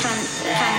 看看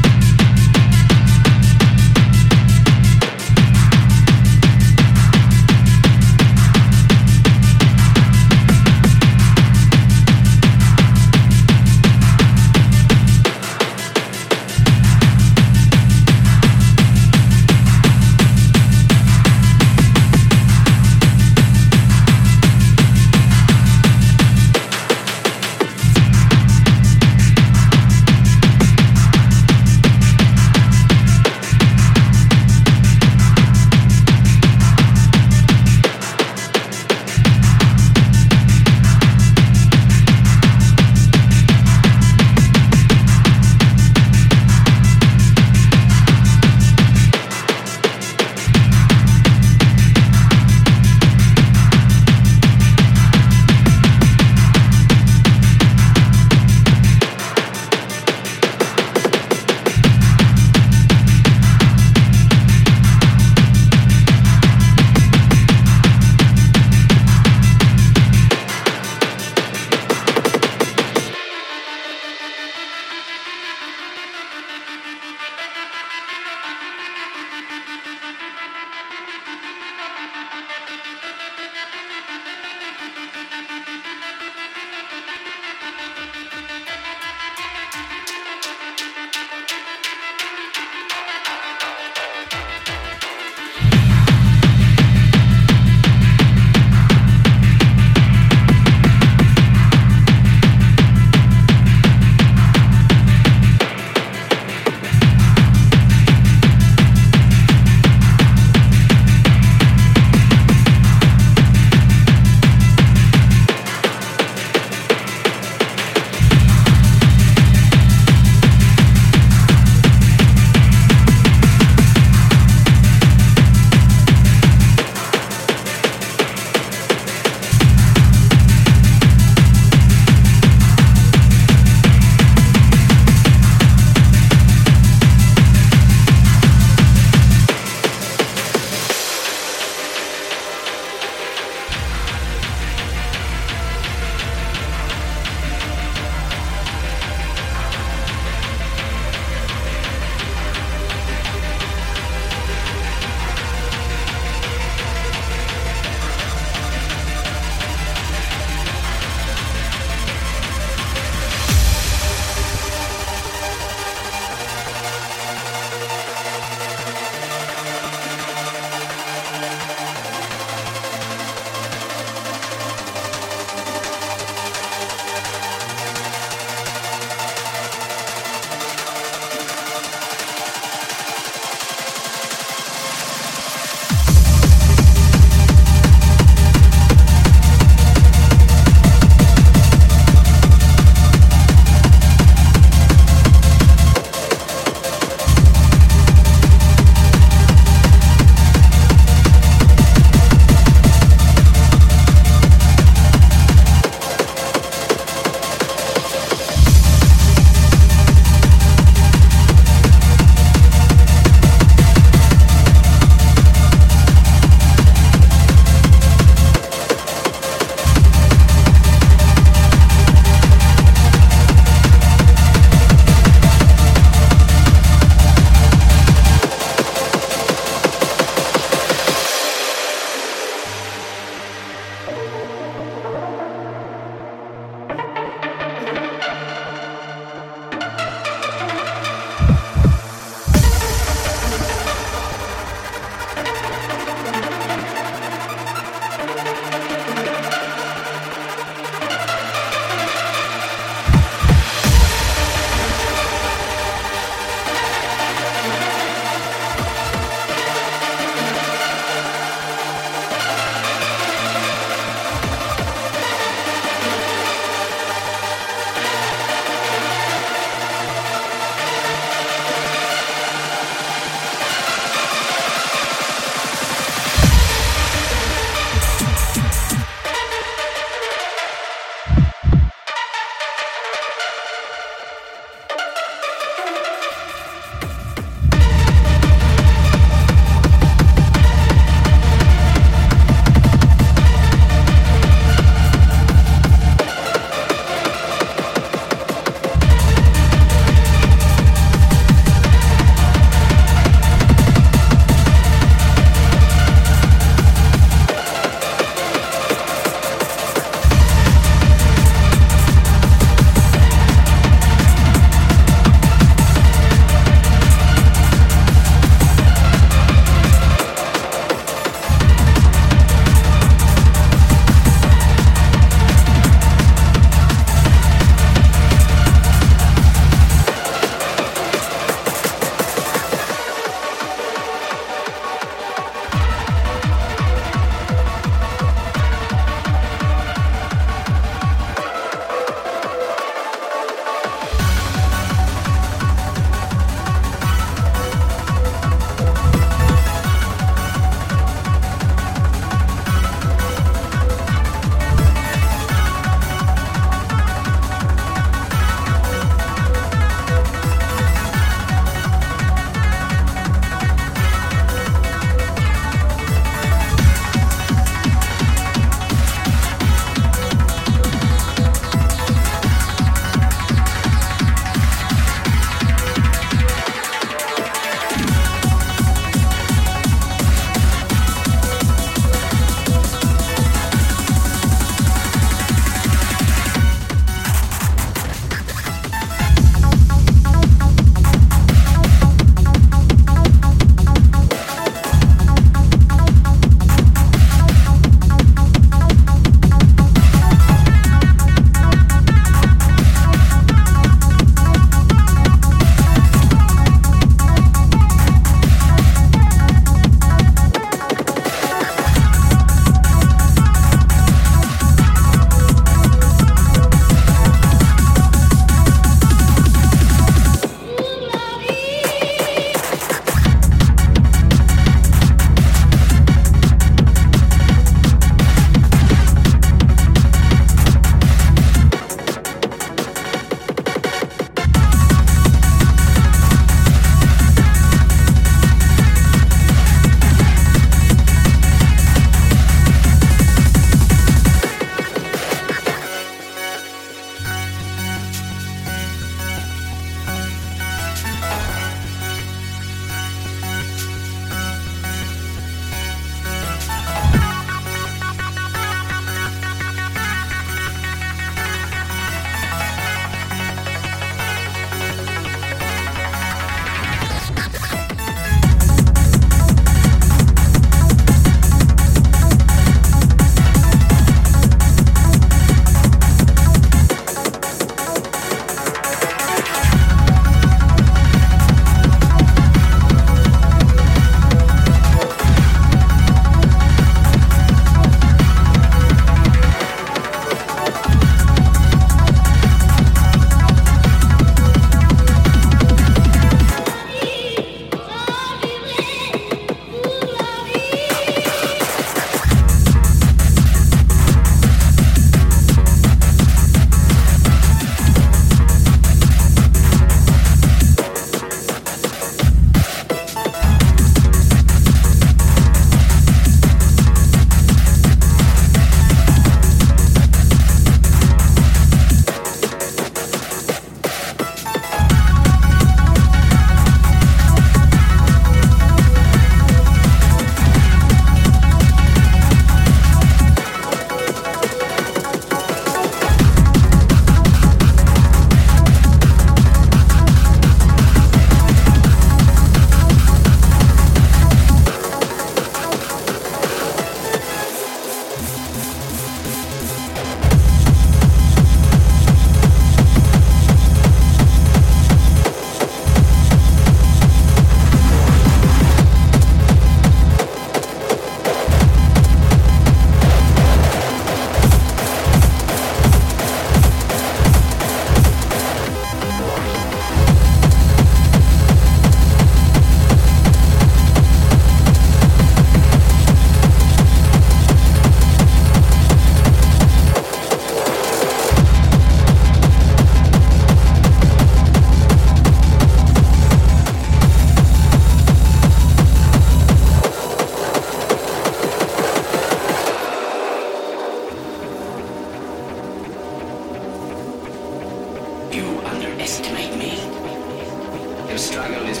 struggle is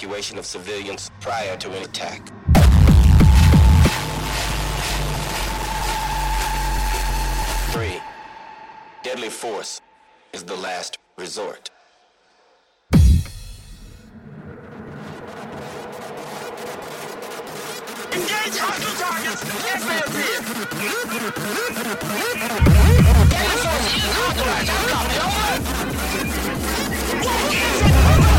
evacuation of civilians prior to an attack. Three, deadly force is the last resort. Engage hostile targets! Yes,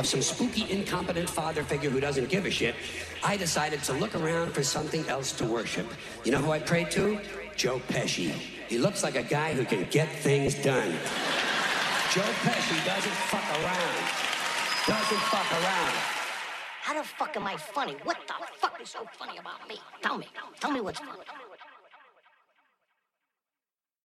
of some spooky, incompetent father figure who doesn't give a shit, I decided to look around for something else to worship. You know who I prayed to? Joe Pesci. He looks like a guy who can get things done. Joe Pesci doesn't fuck around. Doesn't fuck around. How the fuck am I funny? What the fuck is so funny about me? Tell me. Tell me what's funny.